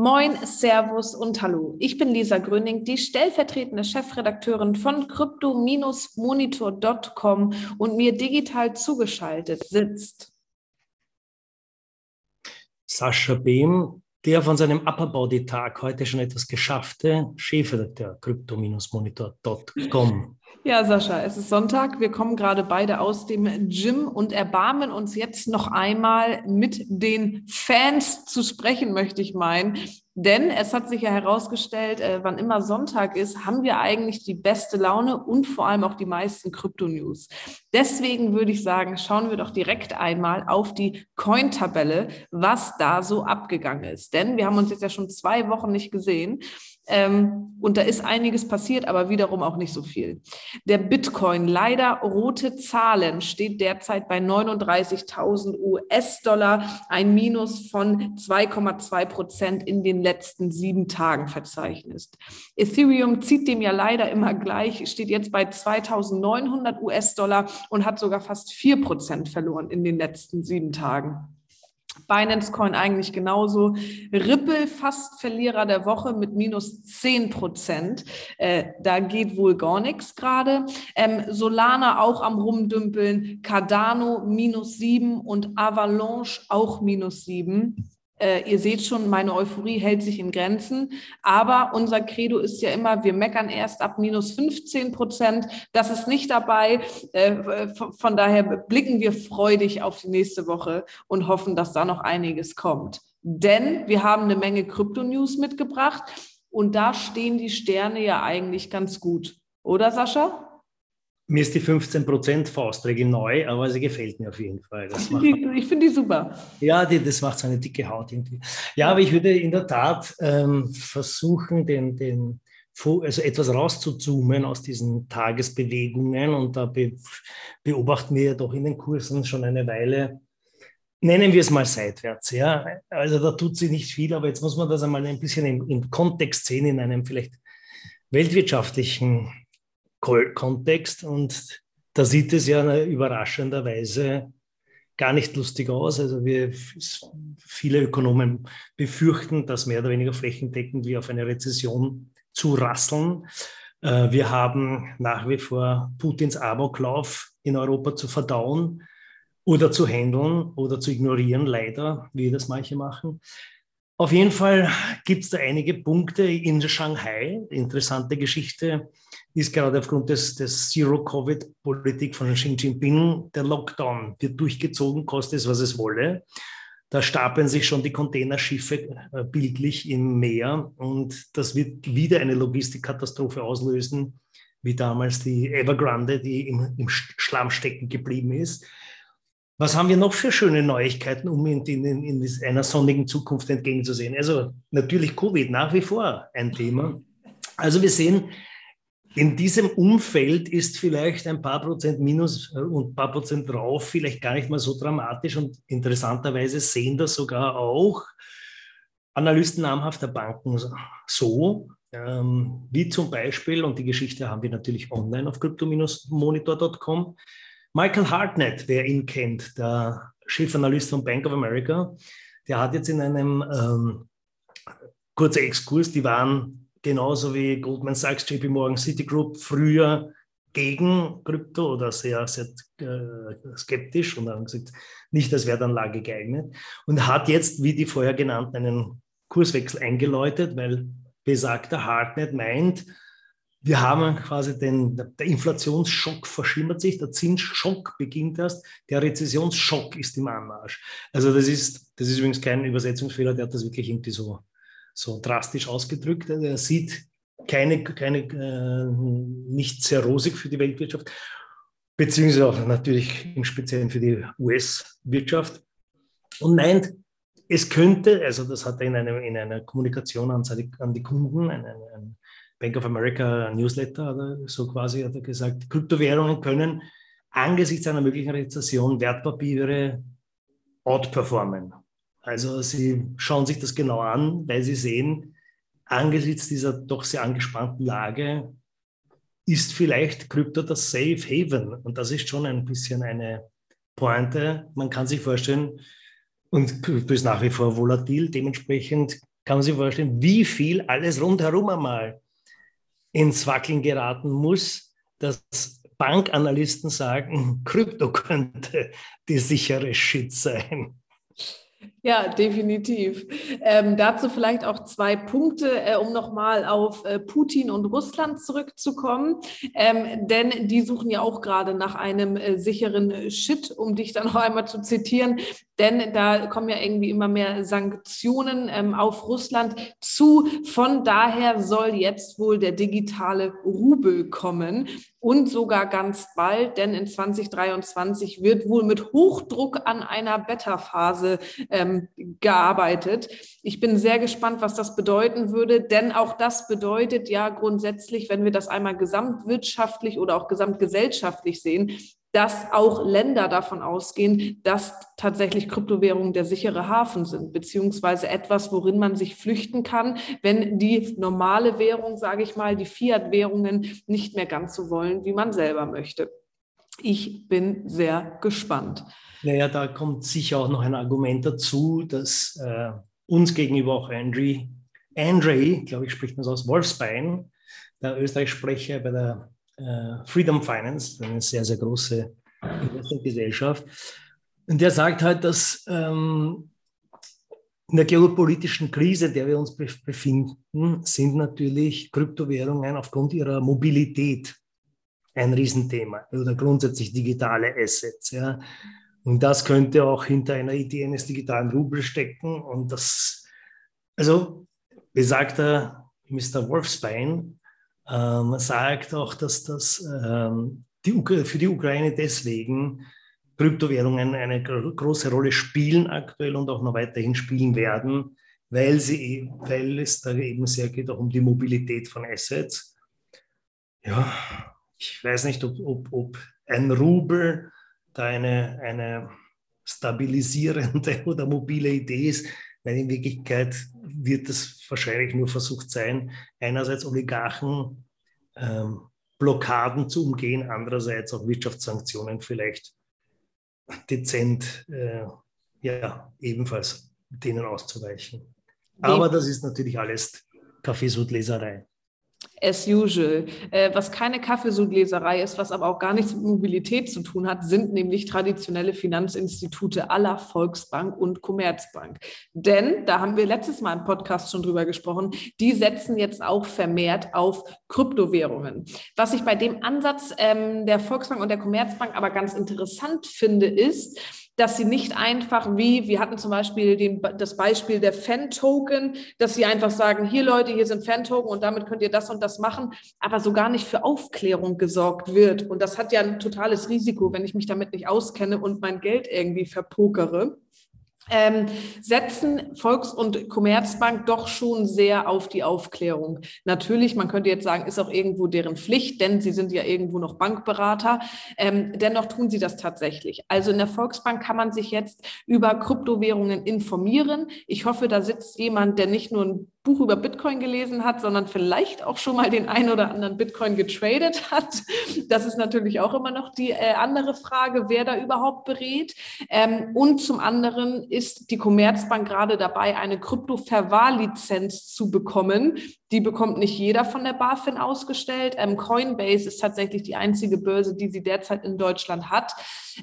Moin, Servus und Hallo. Ich bin Lisa Gröning, die stellvertretende Chefredakteurin von crypto-monitor.com und mir digital zugeschaltet sitzt Sascha Behm, der von seinem Upper-Body-Tag heute schon etwas geschaffte Chefredakteur crypto-monitor.com. Ja, Sascha, es ist Sonntag. Wir kommen gerade beide aus dem Gym und erbarmen uns jetzt noch einmal mit den Fans zu sprechen, möchte ich meinen. Denn es hat sich ja herausgestellt, äh, wann immer Sonntag ist, haben wir eigentlich die beste Laune und vor allem auch die meisten Krypto-News. Deswegen würde ich sagen, schauen wir doch direkt einmal auf die Coin-Tabelle, was da so abgegangen ist. Denn wir haben uns jetzt ja schon zwei Wochen nicht gesehen. Ähm, und da ist einiges passiert, aber wiederum auch nicht so viel. Der Bitcoin, leider rote Zahlen, steht derzeit bei 39.000 US-Dollar, ein Minus von 2,2 Prozent in den letzten sieben Tagen verzeichnet. Ethereum zieht dem ja leider immer gleich, steht jetzt bei 2.900 US-Dollar und hat sogar fast 4 Prozent verloren in den letzten sieben Tagen. Binance Coin eigentlich genauso. Ripple fast Verlierer der Woche mit minus 10 Prozent. Äh, da geht wohl gar nichts gerade. Ähm, Solana auch am Rumdümpeln. Cardano minus 7 und Avalanche auch minus 7. Äh, ihr seht schon, meine Euphorie hält sich in Grenzen. Aber unser Credo ist ja immer, wir meckern erst ab minus 15 Prozent. Das ist nicht dabei. Äh, von daher blicken wir freudig auf die nächste Woche und hoffen, dass da noch einiges kommt. Denn wir haben eine Menge Krypto-News mitgebracht und da stehen die Sterne ja eigentlich ganz gut. Oder Sascha? Mir ist die 15%-Faustregel neu, aber sie gefällt mir auf jeden Fall. ich finde die super. Ja, die, das macht so eine dicke Haut irgendwie. Ja, aber ich würde in der Tat ähm, versuchen, den, den, also etwas rauszuzoomen aus diesen Tagesbewegungen und da be, beobachten wir ja doch in den Kursen schon eine Weile, nennen wir es mal seitwärts. Ja? Also da tut sich nicht viel, aber jetzt muss man das einmal ein bisschen im, im Kontext sehen, in einem vielleicht weltwirtschaftlichen Kontext und da sieht es ja überraschenderweise gar nicht lustig aus. Also wir, viele Ökonomen befürchten, dass mehr oder weniger flächendeckend wir auf eine Rezession zu rasseln. Äh, wir haben nach wie vor Putins Amoklauf in Europa zu verdauen oder zu handeln oder zu ignorieren, leider, wie das manche machen. Auf jeden Fall gibt es da einige Punkte in Shanghai. Interessante Geschichte ist gerade aufgrund des, des Zero-Covid-Politik von Xi Jinping, der Lockdown wird durchgezogen, kostet es, was es wolle. Da stapeln sich schon die Containerschiffe äh, bildlich im Meer und das wird wieder eine Logistikkatastrophe auslösen, wie damals die Evergrande, die im, im Schlamm stecken geblieben ist. Was haben wir noch für schöne Neuigkeiten, um in, in, in einer sonnigen Zukunft entgegenzusehen? Also natürlich Covid nach wie vor ein Thema. Also wir sehen, in diesem Umfeld ist vielleicht ein paar Prozent minus äh, und ein paar Prozent drauf vielleicht gar nicht mal so dramatisch und interessanterweise sehen das sogar auch Analysten namhafter Banken so, ähm, wie zum Beispiel, und die Geschichte haben wir natürlich online auf crypto-monitor.com, Michael Hartnett, wer ihn kennt, der Chefanalyst von Bank of America, der hat jetzt in einem ähm, kurzer Exkurs, die waren genauso wie Goldman Sachs, JP Morgan, Citigroup früher gegen Krypto oder sehr, sehr äh, skeptisch und haben gesagt, nicht als Wertanlage geeignet. Und hat jetzt, wie die vorher genannten, einen Kurswechsel eingeläutet, weil besagter Hartnett meint, wir haben quasi den, der Inflationsschock verschimmert sich, der Zinsschock beginnt erst, der Rezessionsschock ist im Anmarsch. Also das ist, das ist übrigens kein Übersetzungsfehler, der hat das wirklich irgendwie so, so drastisch ausgedrückt. Er sieht keine, keine äh, nicht sehr rosig für die Weltwirtschaft, beziehungsweise auch natürlich im Speziellen für die US-Wirtschaft und meint, es könnte, also das hat er in, einem, in einer Kommunikation an, an die Kunden, ein, ein, Bank of America Newsletter, oder so quasi hat er gesagt, Kryptowährungen können angesichts einer möglichen Rezession Wertpapiere outperformen. Also sie schauen sich das genau an, weil sie sehen, angesichts dieser doch sehr angespannten Lage ist vielleicht Krypto das Safe Haven. Und das ist schon ein bisschen eine Pointe. Man kann sich vorstellen, und Krypto ist nach wie vor volatil, dementsprechend kann man sich vorstellen, wie viel alles rundherum einmal ins Wackeln geraten muss, dass Bankanalysten sagen, Krypto könnte die sichere Shit sein. Ja, definitiv. Ähm, dazu vielleicht auch zwei Punkte, äh, um nochmal auf äh, Putin und Russland zurückzukommen. Ähm, denn die suchen ja auch gerade nach einem äh, sicheren Shit, um dich dann noch einmal zu zitieren. Denn da kommen ja irgendwie immer mehr Sanktionen ähm, auf Russland zu. Von daher soll jetzt wohl der digitale Rubel kommen und sogar ganz bald, denn in 2023 wird wohl mit Hochdruck an einer Beta-Phase ähm, gearbeitet. Ich bin sehr gespannt, was das bedeuten würde, denn auch das bedeutet ja grundsätzlich, wenn wir das einmal gesamtwirtschaftlich oder auch gesamtgesellschaftlich sehen, dass auch Länder davon ausgehen, dass tatsächlich Kryptowährungen der sichere Hafen sind, beziehungsweise etwas, worin man sich flüchten kann, wenn die normale Währung, sage ich mal, die Fiat-Währungen nicht mehr ganz so wollen, wie man selber möchte. Ich bin sehr gespannt. Naja, da kommt sicher auch noch ein Argument dazu, dass äh, uns gegenüber auch Andre, Andre, glaube ich, spricht man so aus Wolfsbein, der Österreich-Sprecher bei der äh, Freedom Finance, eine sehr, sehr große Investmentgesellschaft. Und der sagt halt, dass ähm, in der geopolitischen Krise, in der wir uns befinden, sind natürlich Kryptowährungen aufgrund ihrer Mobilität ein Riesenthema oder grundsätzlich digitale Assets. Ja. Und das könnte auch hinter einer Idee eines digitalen Rubel stecken. Und das, also besagter Mr. Wolfsbein ähm, sagt auch, dass das ähm, die, für die Ukraine deswegen Kryptowährungen eine große Rolle spielen aktuell und auch noch weiterhin spielen werden, weil, sie, weil es da eben sehr geht auch um die Mobilität von Assets. Ja, ich weiß nicht, ob, ob, ob ein Rubel da eine, eine stabilisierende oder mobile Idee ist, weil in Wirklichkeit wird es wahrscheinlich nur versucht sein, einerseits Oligarchen ähm, Blockaden zu umgehen, andererseits auch Wirtschaftssanktionen vielleicht dezent äh, ja, ebenfalls denen auszuweichen. Aber das ist natürlich alles Kaffeesudleserei as usual. Äh, was keine Kaffeesudleserei ist, was aber auch gar nichts mit Mobilität zu tun hat, sind nämlich traditionelle Finanzinstitute aller Volksbank und Commerzbank. Denn, da haben wir letztes Mal im Podcast schon drüber gesprochen, die setzen jetzt auch vermehrt auf Kryptowährungen. Was ich bei dem Ansatz ähm, der Volksbank und der Commerzbank aber ganz interessant finde, ist, dass sie nicht einfach wie, wir hatten zum Beispiel den, das Beispiel der Fan-Token, dass sie einfach sagen, hier Leute, hier sind Fan-Token und damit könnt ihr das und das machen, aber so gar nicht für Aufklärung gesorgt wird. Und das hat ja ein totales Risiko, wenn ich mich damit nicht auskenne und mein Geld irgendwie verpokere ähm, setzen Volks- und Commerzbank doch schon sehr auf die Aufklärung. Natürlich, man könnte jetzt sagen, ist auch irgendwo deren Pflicht, denn sie sind ja irgendwo noch Bankberater. Ähm, dennoch tun sie das tatsächlich. Also in der Volksbank kann man sich jetzt über Kryptowährungen informieren. Ich hoffe, da sitzt jemand, der nicht nur ein Buch über Bitcoin gelesen hat, sondern vielleicht auch schon mal den einen oder anderen Bitcoin getradet hat. Das ist natürlich auch immer noch die äh, andere Frage, wer da überhaupt berät. Ähm, und zum anderen ist die Commerzbank gerade dabei, eine Krypto-Verwahrlizenz zu bekommen. Die bekommt nicht jeder von der BaFin ausgestellt. Ähm, Coinbase ist tatsächlich die einzige Börse, die sie derzeit in Deutschland hat.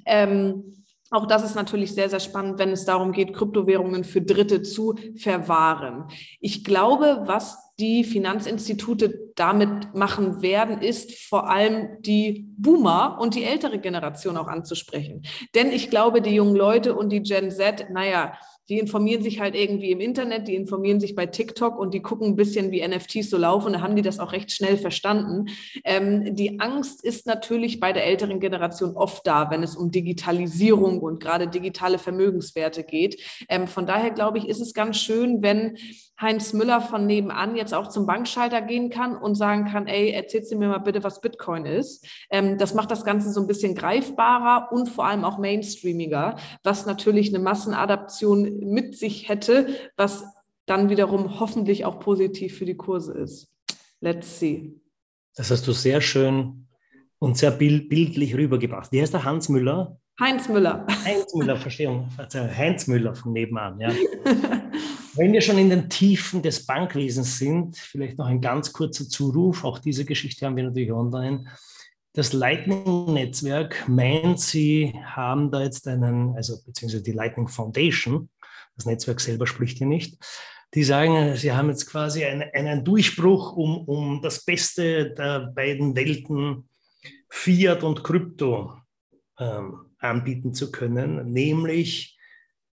Ähm, auch das ist natürlich sehr, sehr spannend, wenn es darum geht, Kryptowährungen für Dritte zu verwahren. Ich glaube, was die Finanzinstitute damit machen werden, ist vor allem die Boomer und die ältere Generation auch anzusprechen. Denn ich glaube, die jungen Leute und die Gen Z, naja, die informieren sich halt irgendwie im Internet, die informieren sich bei TikTok und die gucken ein bisschen, wie NFTs so laufen. Da haben die das auch recht schnell verstanden. Ähm, die Angst ist natürlich bei der älteren Generation oft da, wenn es um Digitalisierung und gerade digitale Vermögenswerte geht. Ähm, von daher glaube ich, ist es ganz schön, wenn Heinz Müller von nebenan jetzt auch zum Bankschalter gehen kann und sagen kann, ey, erzählst du mir mal bitte, was Bitcoin ist. Ähm, das macht das Ganze so ein bisschen greifbarer und vor allem auch mainstreamiger, was natürlich eine Massenadaption mit sich hätte, was dann wiederum hoffentlich auch positiv für die Kurse ist. Let's see. Das hast du sehr schön und sehr bildlich rübergebracht. Wie heißt der Hans Müller? Heinz Müller. Heinz Müller, Verstehung. Heinz Müller von nebenan, ja. Wenn wir schon in den Tiefen des Bankwesens sind, vielleicht noch ein ganz kurzer Zuruf. Auch diese Geschichte haben wir natürlich online. Das Lightning-Netzwerk meint, sie haben da jetzt einen, also beziehungsweise die Lightning Foundation, das Netzwerk selber spricht hier nicht, die sagen, sie haben jetzt quasi einen, einen Durchbruch, um, um das Beste der beiden Welten, Fiat und Krypto, ähm, anbieten zu können. Nämlich,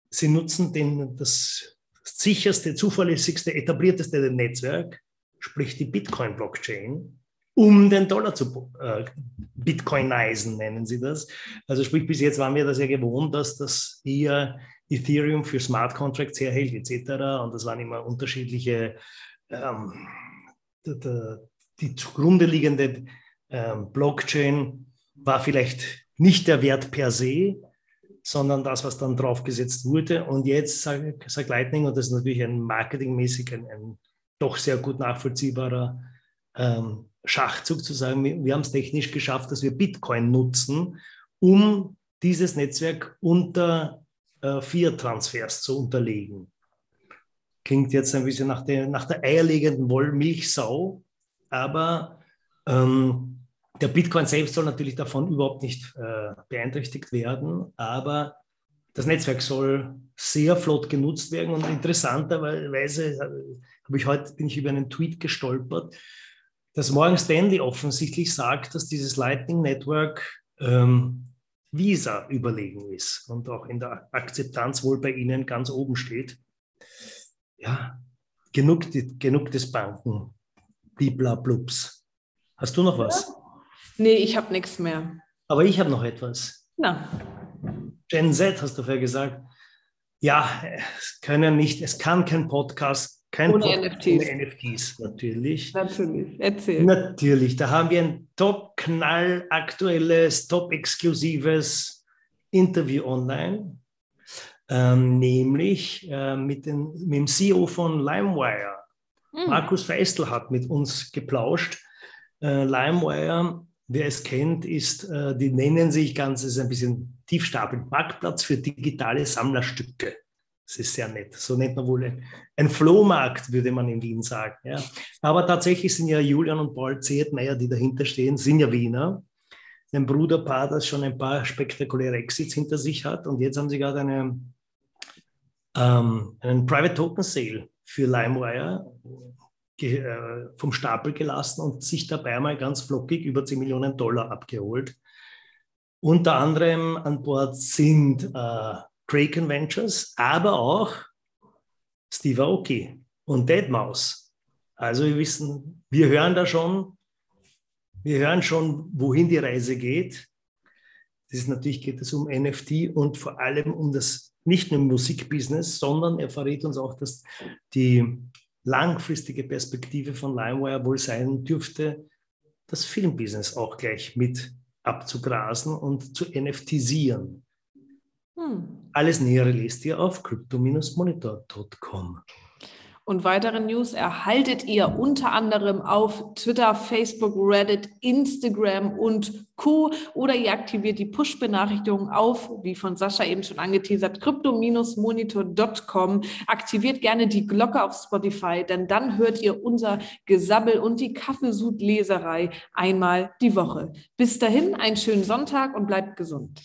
sie nutzen den, das sicherste, zuverlässigste, etablierteste Netzwerk, sprich die Bitcoin-Blockchain, um den Dollar zu äh, bitcoinisen, nennen sie das. Also sprich, bis jetzt waren wir das ja gewohnt, dass das eher Ethereum für Smart Contracts herhält etc. Und das waren immer unterschiedliche, ähm, die, die zugrunde liegende ähm, Blockchain war vielleicht nicht der Wert per se, sondern das, was dann draufgesetzt wurde. Und jetzt sagt, sagt Lightning, und das ist natürlich ein marketingmäßig ein, ein doch sehr gut nachvollziehbarer ähm, Schachzug zu sagen, wir, wir haben es technisch geschafft, dass wir Bitcoin nutzen, um dieses Netzwerk unter äh, Fiat-Transfers zu unterlegen. Klingt jetzt ein bisschen nach der, nach der eierlegenden Wollmilchsau, aber ähm, der Bitcoin selbst soll natürlich davon überhaupt nicht äh, beeinträchtigt werden, aber das Netzwerk soll sehr flott genutzt werden und interessanterweise habe ich heute bin ich über einen Tweet gestolpert, dass Morgan Stanley offensichtlich sagt, dass dieses Lightning Network ähm, Visa überlegen ist und auch in der Akzeptanz wohl bei Ihnen ganz oben steht. Ja, genug, genug des Banken, Bliblablubs. Hast du noch was? Nee, ich habe nichts mehr. Aber ich habe noch etwas. Na. Gen Z hast du vorher gesagt. Ja, es können nicht, es kann kein Podcast kein ohne NFTs. Ohne NFTs, natürlich. Natürlich, erzähl. Natürlich, da haben wir ein top-knall aktuelles, top-exklusives Interview online, ähm, nämlich äh, mit, den, mit dem CEO von LimeWire. Hm. Markus Feistel hat mit uns geplauscht. Äh, LimeWire, wer es kennt, ist, äh, die nennen sich ganz, ist ein bisschen tiefstapelnd, Marktplatz für digitale Sammlerstücke. Das ist sehr nett. So nennt man wohl ein, ein Flohmarkt, würde man in Wien sagen. Ja. Aber tatsächlich sind ja Julian und Paul Zehetmeier, die dahinter stehen, sind ja Wiener. Ein Bruderpaar, das schon ein paar spektakuläre Exits hinter sich hat. Und jetzt haben sie gerade eine, ähm, einen Private Token Sale für LimeWire vom Stapel gelassen und sich dabei mal ganz flockig über 10 Millionen Dollar abgeholt. Unter anderem an Bord sind äh, Kraken Ventures, aber auch Steve Aoki und Deadmau5. Also wir wissen, wir hören da schon, wir hören schon, wohin die Reise geht. Das ist natürlich geht es um NFT und vor allem um das nicht nur Musikbusiness, sondern er verrät uns auch, dass die langfristige Perspektive von LimeWire wohl sein dürfte, das Filmbusiness auch gleich mit abzugrasen und zu NFTisieren. Hm. Alles Nähere lest ihr auf crypto-monitor.com. Und weitere News erhaltet ihr unter anderem auf Twitter, Facebook, Reddit, Instagram und Co. Oder ihr aktiviert die Push-Benachrichtigungen auf, wie von Sascha eben schon angeteasert, crypto-monitor.com. Aktiviert gerne die Glocke auf Spotify, denn dann hört ihr unser Gesabbel und die Kaffeesud-Leserei einmal die Woche. Bis dahin, einen schönen Sonntag und bleibt gesund.